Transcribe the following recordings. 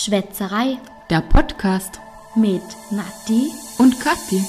Schwätzerei Der Podcast mit Nati. und Kathi.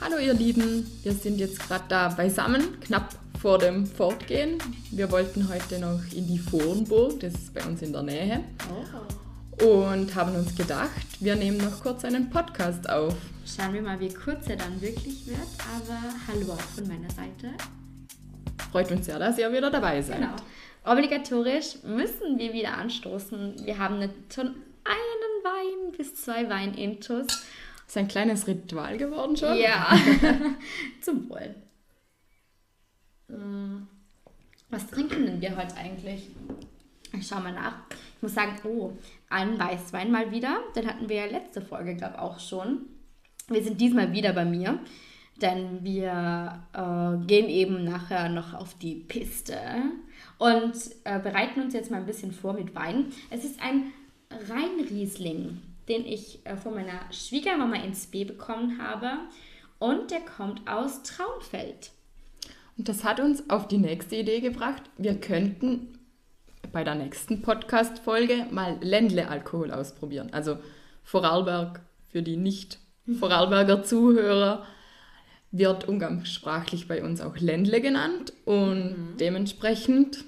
Hallo ihr Lieben, wir sind jetzt gerade da beisammen, knapp vor dem Fortgehen. Wir wollten heute noch in die Vorenburg, das ist bei uns in der Nähe, und haben uns gedacht, wir nehmen noch kurz einen Podcast auf. Schauen wir mal, wie kurz er dann wirklich wird. Aber hallo auch von meiner Seite. Freut uns sehr, dass ihr wieder dabei seid. Genau. Obligatorisch müssen wir wieder anstoßen. Wir haben jetzt schon einen Wein bis zwei Weinintus. Ist ein kleines Ritual geworden schon. Ja, zum Wohl. Mm, Was trinken denn wir heute eigentlich? Ich schau mal nach. Ich muss sagen, oh, einen Weißwein mal wieder. Den hatten wir ja letzte Folge, glaube ich, auch schon. Wir sind diesmal wieder bei mir, denn wir äh, gehen eben nachher noch auf die Piste und äh, bereiten uns jetzt mal ein bisschen vor mit Wein. Es ist ein Rheinriesling, den ich äh, von meiner Schwiegermama ins B bekommen habe und der kommt aus Traunfeld. Und das hat uns auf die nächste Idee gebracht. Wir könnten bei der nächsten Podcast-Folge mal Ländle-Alkohol ausprobieren. Also Vorarlberg für die nicht-Vorarlberger Zuhörer wird umgangssprachlich bei uns auch Ländle genannt und dementsprechend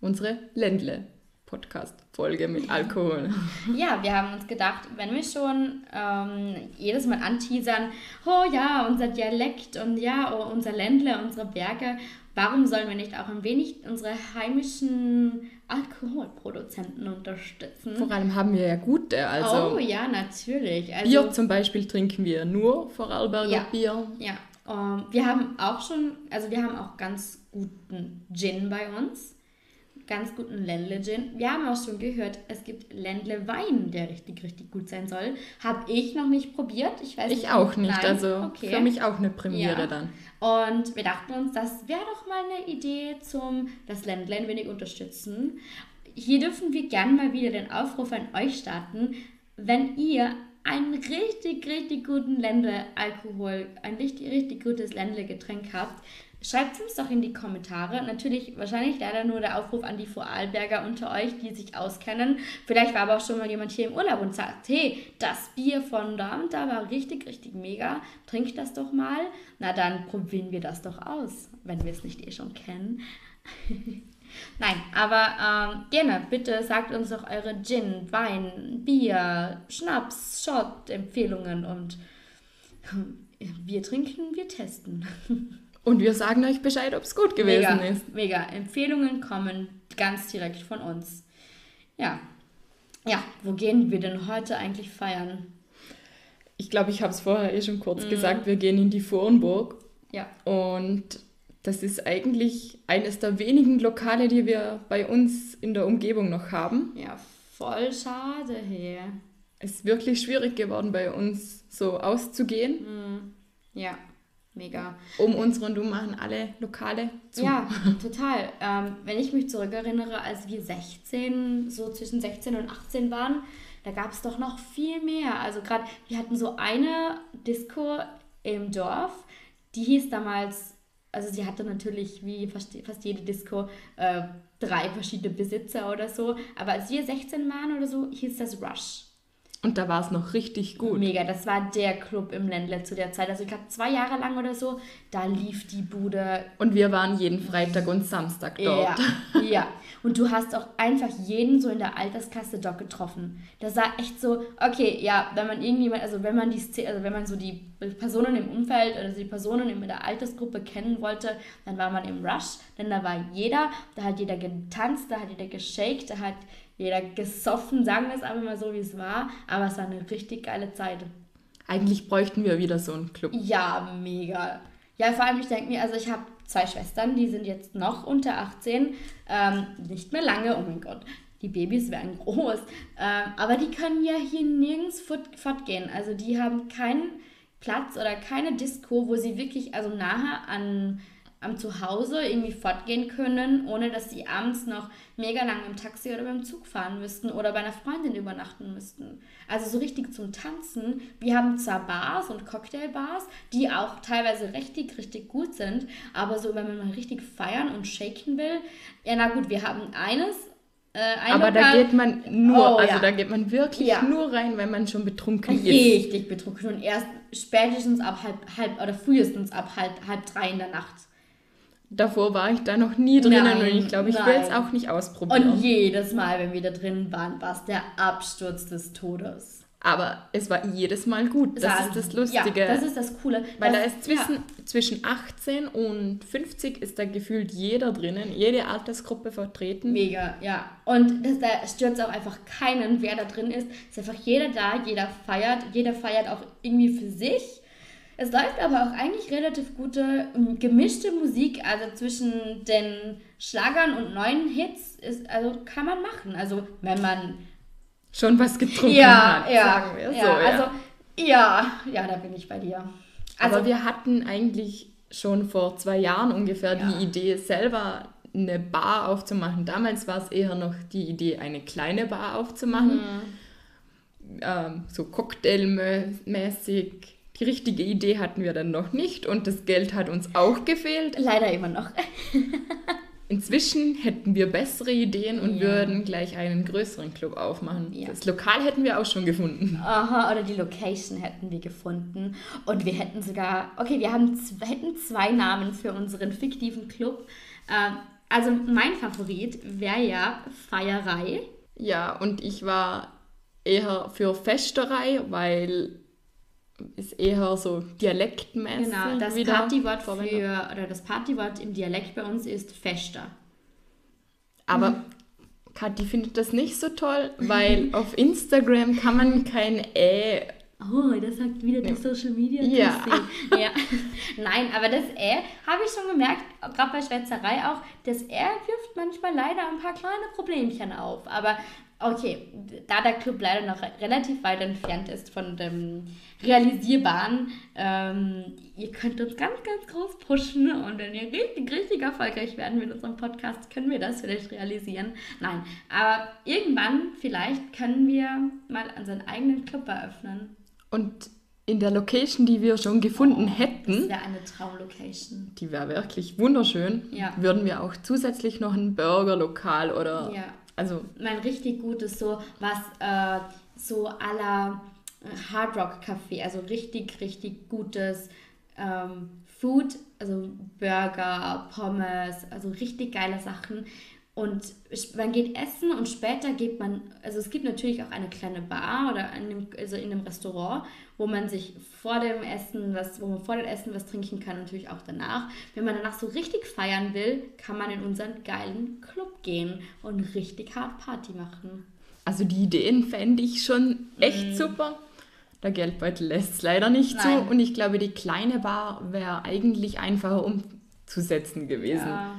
unsere Ländle-Podcast-Folge mit Alkohol. Ja, wir haben uns gedacht, wenn wir schon ähm, jedes Mal anteasern, oh ja, unser Dialekt und ja, oh, unser Ländle, unsere Berge, warum sollen wir nicht auch ein wenig unsere heimischen Alkoholproduzenten unterstützen? Vor allem haben wir ja gute, also oh ja, natürlich. Also, Bier zum Beispiel trinken wir nur Vorarlberger Ja. Bier. Ja, ähm, wir haben auch schon, also wir haben auch ganz guten Gin bei uns. Ganz guten Ländle-Gin. Wir haben auch schon gehört, es gibt Ländle-Wein, der richtig, richtig gut sein soll. Habe ich noch nicht probiert. Ich weiß Ich auch nicht, Nein? also okay. für mich auch eine Premiere Ja. dann. Und wir dachten uns, das wäre doch mal eine Idee zum das Ländle ein wenig unterstützen. Hier dürfen wir gerne mal wieder den Aufruf an euch starten, wenn ihr einen richtig, richtig guten Ländle-Alkohol, ein richtig, richtig gutes Ländle-Getränk habt, schreibt uns doch in die Kommentare. Natürlich wahrscheinlich leider nur der Aufruf an die Vorarlberger unter euch, die sich auskennen. Vielleicht war aber auch schon mal jemand hier im Urlaub und sagt, hey, das Bier von da und da war richtig, richtig mega. Trinkt das doch mal. Na dann probieren wir das doch aus, wenn wir es nicht eh schon kennen. Nein, aber ähm, gerne, bitte sagt uns doch eure Gin, Wein, Bier, Schnaps, Shot, Empfehlungen und wir trinken, wir testen. Und wir sagen euch Bescheid, ob es gut gewesen mega, ist. Mega. Empfehlungen kommen ganz direkt von uns. Ja. Ja, wo gehen wir denn heute eigentlich feiern? Ich glaube, ich habe es vorher eh schon kurz Mhm. gesagt, wir gehen in die Vornburg Ja. und das ist eigentlich eines der wenigen Lokale, die wir bei uns in der Umgebung noch haben. Ja, voll schade hier. Es ist wirklich schwierig geworden, bei uns so auszugehen. Ja, mega. Um uns rundum machen alle Lokale zu. Ja, total. Ähm, wenn ich mich zurückerinnere, als wir 16, so zwischen 16 und 18 waren, da gab es doch noch viel mehr. Also gerade, wir hatten so eine Disco im Dorf, die hieß damals, also sie hatte natürlich wie fast, fast jede Disco äh, drei verschiedene Besitzer oder so. Aber als wir 16 waren oder so, hieß das Rush. Und da war es noch richtig gut. Mega, das war der Club im Ländle zu der Zeit. Also ich glaube zwei Jahre lang oder so, da lief die Bude Und wir waren jeden Freitag und Samstag dort. Ja, ja. Und du hast auch einfach jeden so in der Alterskasse dort getroffen. Das war echt so, okay, ja, wenn man irgendjemand, also wenn man die also wenn man so die Personen im Umfeld oder die Personen in der Altersgruppe kennen wollte, dann war man im Rush, denn da war jeder, da hat jeder getanzt, da hat jeder geshaked, da hat jeder gesoffen, sagen wir es einfach mal so, wie es war. Aber es war eine richtig geile Zeit. Eigentlich bräuchten wir wieder so einen Club. Ja, mega. Ja, vor allem, ich denke mir, also ich habe zwei Schwestern, die sind jetzt noch unter 18, ähm, nicht mehr lange, oh mein Gott, die Babys werden groß, ähm, aber die können ja hier nirgends fort, fortgehen. Also die haben keinen Platz oder keine Disco, wo sie wirklich also nahe an am Zuhause irgendwie fortgehen können, ohne dass sie abends noch mega lang im Taxi oder beim Zug fahren müssten oder bei einer Freundin übernachten müssten. Also so richtig zum Tanzen. Wir haben zwar Bars und Cocktailbars, die auch teilweise richtig, richtig gut sind, aber so, wenn man mal richtig feiern und shaken will, ja na gut, wir haben eines, äh, aber da geht man nur, oh, also ja. da geht man wirklich ja. nur rein, wenn man schon betrunken Richtig ist. Richtig betrunken und erst spätestens ab halb, halb oder frühestens ab halb, halb drei in der Nacht. Davor war ich da noch nie drinnen nein, und ich glaube, ich will es auch nicht ausprobieren. Und jedes Mal, wenn wir da drin waren, war es der Absturz des Todes. Aber es war jedes Mal gut. Das ist das Lustige. Ja, das ist das Coole. Weil das, da ist zwischen, ja. zwischen 18 und 50 ist da gefühlt jeder drinnen, jede Altersgruppe vertreten. Mega, ja. Und das, da stört auch einfach keinen, wer da drin ist. Es ist einfach jeder da, jeder feiert, jeder feiert auch irgendwie für sich. Es läuft aber auch eigentlich relativ gute gemischte Musik, also zwischen den Schlagern und neuen Hits, ist, also kann man machen. Also wenn man schon was getrunken ja, hat, ja, sagen wir ja, so. Ja. Also, ja, ja, da bin ich bei dir. Also, Aber wir hatten eigentlich schon vor zwei Jahren ungefähr ja. die Idee, selber eine Bar aufzumachen. Damals war es eher noch die Idee, eine kleine Bar aufzumachen. Mhm. Ähm, so cocktailmäßig. Die richtige Idee hatten wir dann noch nicht und das Geld hat uns auch gefehlt. Leider immer noch. Inzwischen hätten wir bessere Ideen und ja. würden gleich einen größeren Club aufmachen. Ja. Das Lokal hätten wir auch schon gefunden. Aha, oder die Location hätten wir gefunden. Und wir hätten sogar, okay, wir haben, hätten zwei Namen für unseren fiktiven Club. Ähm, also mein Favorit wäre ja Feierei. Ja, und ich war eher für Festerei, weil ist eher so dialektmäßig. Genau, das Partywort für, oder das Partywort im Dialekt bei uns ist Fester. Aber mhm. Kathi findet das nicht so toll, weil auf Instagram kann man kein Ä. Oh, das sagt wieder die Social Media. Ja. ja. Nein, aber das Ä habe ich schon gemerkt, gerade bei Schwätzerei auch, das Ä wirft manchmal leider ein paar kleine Problemchen auf. Aber Okay, da der Club leider noch relativ weit entfernt ist von dem Realisierbaren, ähm, ihr könnt uns ganz, ganz groß pushen und wenn wir richtig, richtig erfolgreich werden mit unserem Podcast, können wir das vielleicht realisieren. Nein, aber irgendwann vielleicht können wir mal unseren eigenen Club eröffnen. Und in der Location, die wir schon gefunden oh, hätten, das wäre eine Traumlocation. Die wäre wirklich wunderschön. Ja. Würden wir auch zusätzlich noch ein Burgerlokal oder ja also mein richtig gutes so was äh, so aller äh, Hard Rock Café, also richtig richtig gutes ähm, Food, also Burger, Pommes, also richtig geile Sachen. Und man geht essen und später geht man, also es gibt natürlich auch eine kleine Bar oder in einem, also in einem Restaurant, wo man sich vor dem Essen was, wo man vor dem Essen was trinken kann, natürlich auch danach. Wenn man danach so richtig feiern will, kann man in unseren geilen Club gehen und richtig hart Party machen. Also die Ideen fände ich schon echt mm. super. Der Geldbeutel lässt es leider nicht Nein. zu und ich glaube, die kleine Bar wäre eigentlich einfacher umzusetzen gewesen. Ja.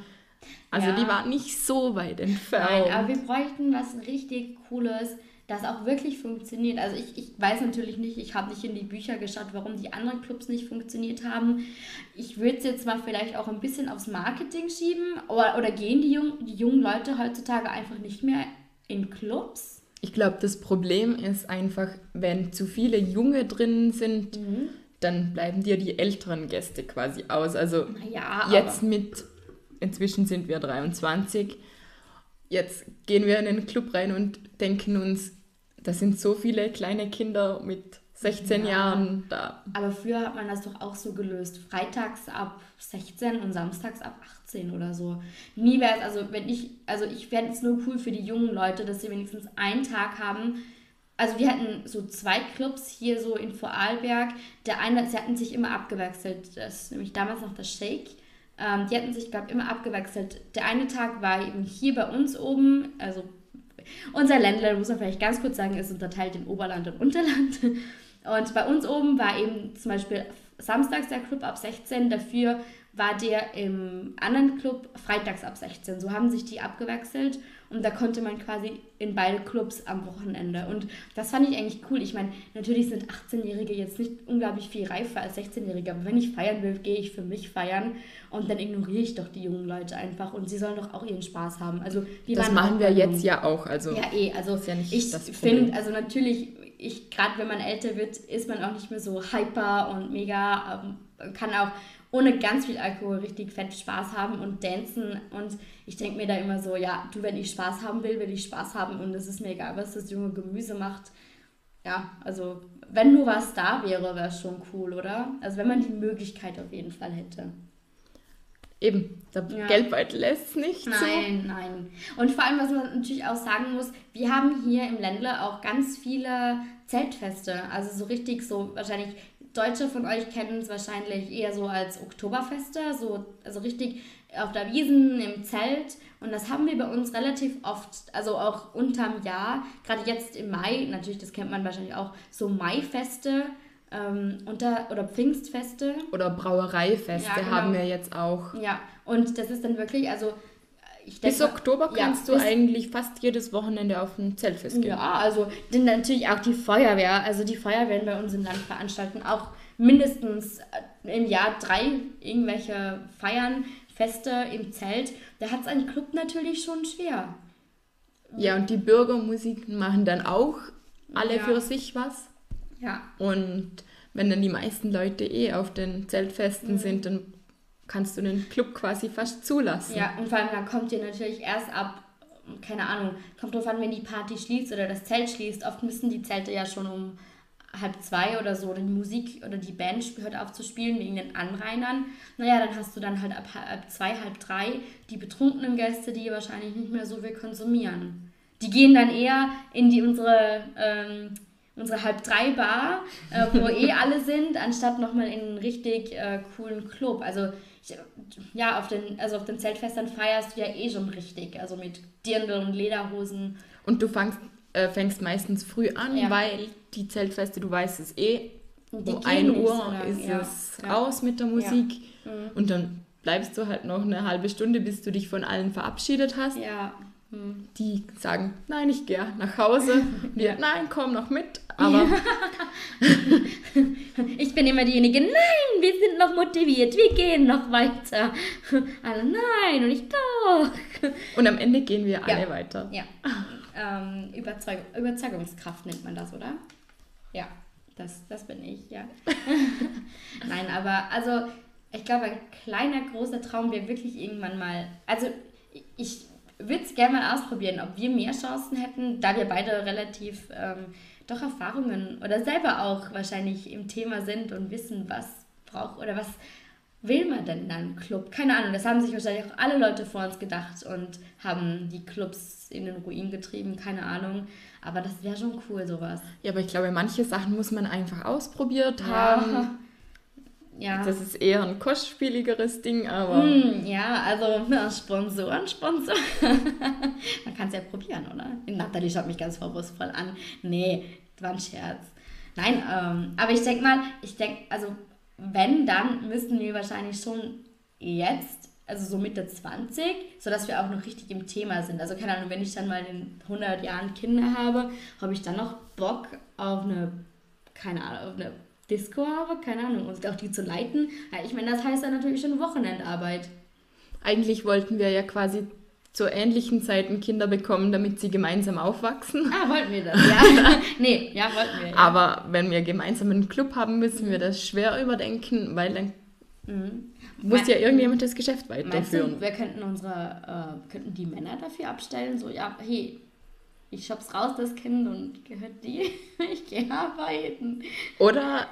Also ja. die war nicht so weit entfernt. Nein, aber wir bräuchten was richtig Cooles, das auch wirklich funktioniert. Also ich, ich weiß natürlich nicht, ich habe nicht in die Bücher geschaut, warum die anderen Clubs nicht funktioniert haben. Ich würde es jetzt mal vielleicht auch ein bisschen aufs Marketing schieben. Oder, oder gehen die, jung, die jungen Leute heutzutage einfach nicht mehr in Clubs? Ich glaube, das Problem ist einfach, wenn zu viele Junge drin sind, mhm. dann bleiben dir die älteren Gäste quasi aus. Also ja, jetzt mit inzwischen sind wir 23. Jetzt gehen wir in den Club rein und denken uns, da sind so viele kleine Kinder mit 16 ja. Jahren da. Aber früher hat man das doch auch so gelöst. Freitags ab 16 und samstags ab 18 oder so. Nie wäre es, also wenn ich, also ich fände es nur cool für die jungen Leute, dass sie wenigstens einen Tag haben. Also wir hatten so zwei Clubs hier so in Vorarlberg. Der eine, sie hatten sich immer abgewechselt. Das ist nämlich damals noch das Shake. Ähm, die hatten sich, glaube ich, immer abgewechselt. Der eine Tag war eben hier bei uns oben, also unser Ländler, muss man vielleicht ganz kurz sagen, ist unterteilt in Oberland und Unterland. Und bei uns oben war eben zum Beispiel samstags der Club ab 16, dafür war der im anderen Club freitags ab 16. So haben sich die abgewechselt und da konnte man quasi in beide Clubs am Wochenende. Und das fand ich eigentlich cool. Ich meine, natürlich sind 18-Jährige jetzt nicht unglaublich viel reifer als 16-Jährige, aber wenn ich feiern will, gehe ich für mich feiern und dann ignoriere ich doch die jungen Leute einfach und sie sollen doch auch ihren Spaß haben. Also das machen wir jetzt ja auch. Also ja, eh. Also ja ich finde, also natürlich, ich gerade wenn man älter wird, ist man auch nicht mehr so hyper und mega, ähm, kann auch ohne ganz viel Alkohol richtig fett Spaß haben und dancen. Und ich denke mir da immer so, ja, du, wenn ich Spaß haben will, will ich Spaß haben und es ist mir egal, was das junge Gemüse macht. Ja, also wenn nur was da wäre, wäre es schon cool, oder? Also wenn man die Möglichkeit auf jeden Fall hätte. Eben, der ja. Geldbeutel lässt nicht. Nein, so. nein. Und vor allem, was man natürlich auch sagen muss, wir haben hier im Ländler auch ganz viele Zeltfeste. Also so richtig so wahrscheinlich Deutsche von euch kennen es wahrscheinlich eher so als Oktoberfeste, so, also richtig auf der Wiesen, im Zelt. Und das haben wir bei uns relativ oft, also auch unterm Jahr, gerade jetzt im Mai, natürlich, das kennt man wahrscheinlich auch, so Maifeste ähm, unter, oder Pfingstfeste. Oder Brauereifeste ja, genau. haben wir jetzt auch. Ja, und das ist dann wirklich, also Denk, bis Oktober kannst ja, du eigentlich fast jedes Wochenende auf ein Zeltfest gehen. Ja, also denn natürlich auch die Feuerwehr. Also die Feuerwehren bei uns im Land veranstalten auch mindestens äh, im Jahr drei irgendwelche Feiern, Feste im Zelt. Da hat es ein Club natürlich schon schwer. Ja, und die Bürgermusiken machen dann auch alle ja. für sich was. Ja. Und wenn dann die meisten Leute eh auf den Zeltfesten mhm. sind, dann kannst du den Club quasi fast zulassen. Ja, und vor allem dann kommt ihr natürlich erst ab, keine Ahnung, kommt drauf an, wenn die Party schließt oder das Zelt schließt. Oft müssen die Zelte ja schon um halb zwei oder so die Musik oder die Band hört auf zu spielen wegen den Anrainern. Naja, dann hast du dann halt ab halb zwei, halb drei die betrunkenen Gäste, die wahrscheinlich nicht mehr so viel konsumieren. Die gehen dann eher in die unsere ähm, unsere halb drei Bar, äh, wo eh alle sind, anstatt nochmal in einen richtig äh, coolen Club. Also ja, auf den, also auf den Zeltfestern feierst du ja eh schon richtig, also mit Dirndl und Lederhosen. Und du fängst, äh, fängst meistens früh an, ja. weil die Zeltfeste, du weißt es eh, um 1 Uhr so ist ja. es ja. aus mit der Musik mhm. und dann bleibst du halt noch eine halbe Stunde, bis du dich von allen verabschiedet hast. Ja. Die sagen, nein, ich gehe nach Hause. Wir, nein, komm noch mit. Aber ich bin immer diejenige, nein, wir sind noch motiviert, wir gehen noch weiter. Alle, nein, und ich doch. Und am Ende gehen wir alle ja. weiter. Ja. Ähm, Überzeug Überzeugungskraft nennt man das, oder? Ja, das, das bin ich, ja. nein, aber also ich glaube, ein kleiner, großer Traum wäre wirklich irgendwann mal, also ich würde es gerne mal ausprobieren, ob wir mehr Chancen hätten, da wir beide relativ ähm, doch Erfahrungen oder selber auch wahrscheinlich im Thema sind und wissen, was braucht oder was will man denn in einem Club? Keine Ahnung, das haben sich wahrscheinlich auch alle Leute vor uns gedacht und haben die Clubs in den Ruin getrieben, keine Ahnung. Aber das wäre schon cool, sowas. Ja, aber ich glaube, manche Sachen muss man einfach ausprobiert haben. Ja. Das ist eher ein kostspieligeres Ding, aber. Mm, ja, also ja, Sponsoren, Sponsoren. Man kann es ja probieren, oder? Nathalie schaut mich ganz vorwurfsvoll an. Nee, war ein Scherz. Nein, ähm, aber ich denke mal, ich denke, also wenn, dann müssten wir wahrscheinlich schon jetzt, also so Mitte 20, sodass wir auch noch richtig im Thema sind. Also keine Ahnung, wenn ich dann mal in 100 Jahren Kinder habe, habe ich dann noch Bock auf eine, keine Ahnung, auf eine Disco habe, keine Ahnung, und auch die zu leiten. Ja, ich meine, das heißt dann natürlich schon Wochenendarbeit. Eigentlich wollten wir ja quasi zu ähnlichen Zeiten Kinder bekommen, damit sie gemeinsam aufwachsen. Ah, wollten wir das, ja. nee, ja, wollten wir. Ja. Aber wenn wir gemeinsam einen Club haben, müssen mhm. wir das schwer überdenken, weil dann mhm. muss ja irgendjemand das Geschäft weiterführen. Du, wir könnten unsere, äh, könnten die Männer dafür abstellen, so, ja, hey, ich schub's raus, das Kind, und gehört die, ich gehe arbeiten. Oder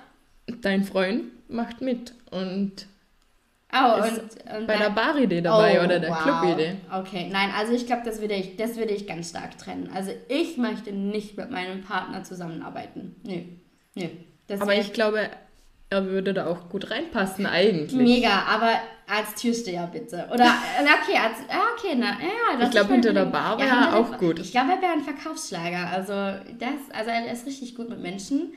dein Freund macht mit und Oh, und, und bei der Bar-Idee dabei oh, oder der wow. Club-Idee. Okay, nein, also ich glaube, das würde ich, das würde ich ganz stark trennen. Also ich möchte nicht mit meinem Partner zusammenarbeiten. Nö, nö. aber ich glaube, er würde da auch gut reinpassen eigentlich. Mega, aber als Türsteher bitte. Oder, okay, als, okay, na, ja. ich glaube, hinter der Bar wäre ja, auch gut. Ich glaube, er wäre ein Verkaufsschlager. Also, das, also er ist richtig gut mit Menschen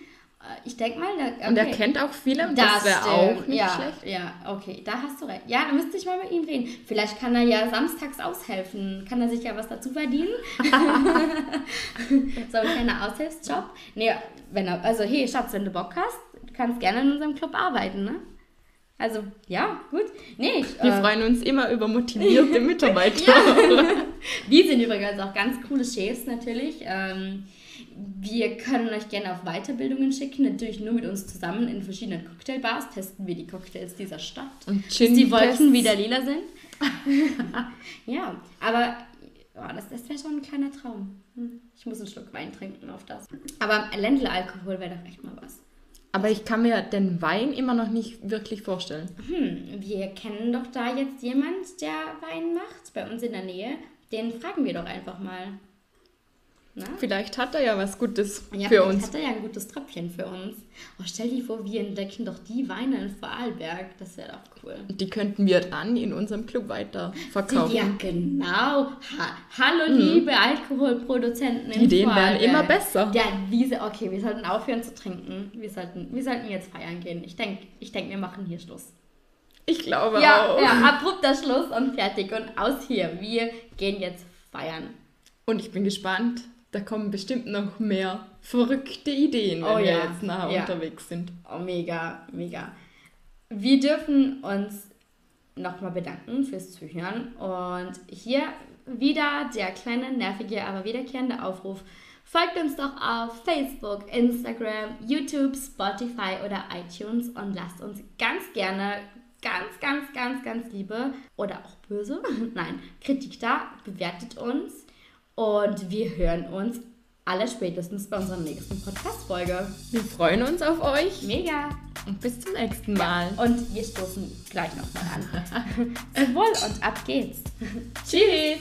Ich denke mal, da, okay. Und er kennt auch viele und das, wäre auch nicht ja, schlecht. Ja, okay, da hast du recht. Ja, da müsste ich mal mit ihm reden. Vielleicht kann er ja samstags aushelfen. Kann er sich ja was dazu verdienen? so ein kleiner Aushilfsjob. Nee, wenn er, also hey, Schatz, wenn du Bock hast, du kannst gerne in unserem Club arbeiten, ne? Also, ja, gut. Nee, ich, Wir äh, freuen uns immer über motivierte Mitarbeiter. Wir sind übrigens auch ganz coole Chefs natürlich. Ähm, wir können euch gerne auf Weiterbildungen schicken, natürlich nur mit uns zusammen in verschiedenen Cocktailbars. Testen wir die Cocktails dieser Stadt. Und bis die Wolken wieder lila sind. ja, aber oh, das, das wäre schon ein kleiner Traum. Hm, ich muss einen Schluck Wein trinken auf das. Aber Ländle-Alkohol wäre doch echt mal was. Aber ich kann mir den Wein immer noch nicht wirklich vorstellen. Hm, wir kennen doch da jetzt jemand, der Wein macht bei uns in der Nähe. Den fragen wir doch einfach mal. Na? Vielleicht hat er ja was Gutes ja, für uns. hat er ja ein gutes Tröpfchen für uns. Oh, stell dir vor, wir entdecken doch die Weine in Vorarlberg. Das wäre doch cool. Die könnten wir dann in unserem Club weiter verkaufen. Ja, genau. Ha Hallo, hm. liebe Alkoholproduzenten in Die Ideen werden immer besser. Ja, diese, okay, wir sollten aufhören zu trinken. Wir sollten, wir sollten jetzt feiern gehen. Ich denke, ich denk, wir machen hier Schluss. Ich glaube ja, auch. Ja, abrupter Schluss und fertig. Und aus hier. Wir gehen jetzt feiern. Und ich bin gespannt, da kommen bestimmt noch mehr verrückte Ideen, wenn oh, wir ja. jetzt nachher ja. unterwegs sind. Oh, mega, mega. Wir dürfen uns nochmal bedanken fürs Zuhören und hier wieder der kleine, nervige, aber wiederkehrende Aufruf. Folgt uns doch auf Facebook, Instagram, YouTube, Spotify oder iTunes und lasst uns ganz gerne, ganz, ganz, ganz, ganz liebe oder auch böse, nein, Kritik da, bewertet uns und wir hören uns alle spätestens bei unserer nächsten Podcast-Folge. Wir freuen uns auf euch. Mega. Und bis zum nächsten Mal. Ja, und wir stoßen gleich nochmal an. Wohl und ab geht's. Tschüss.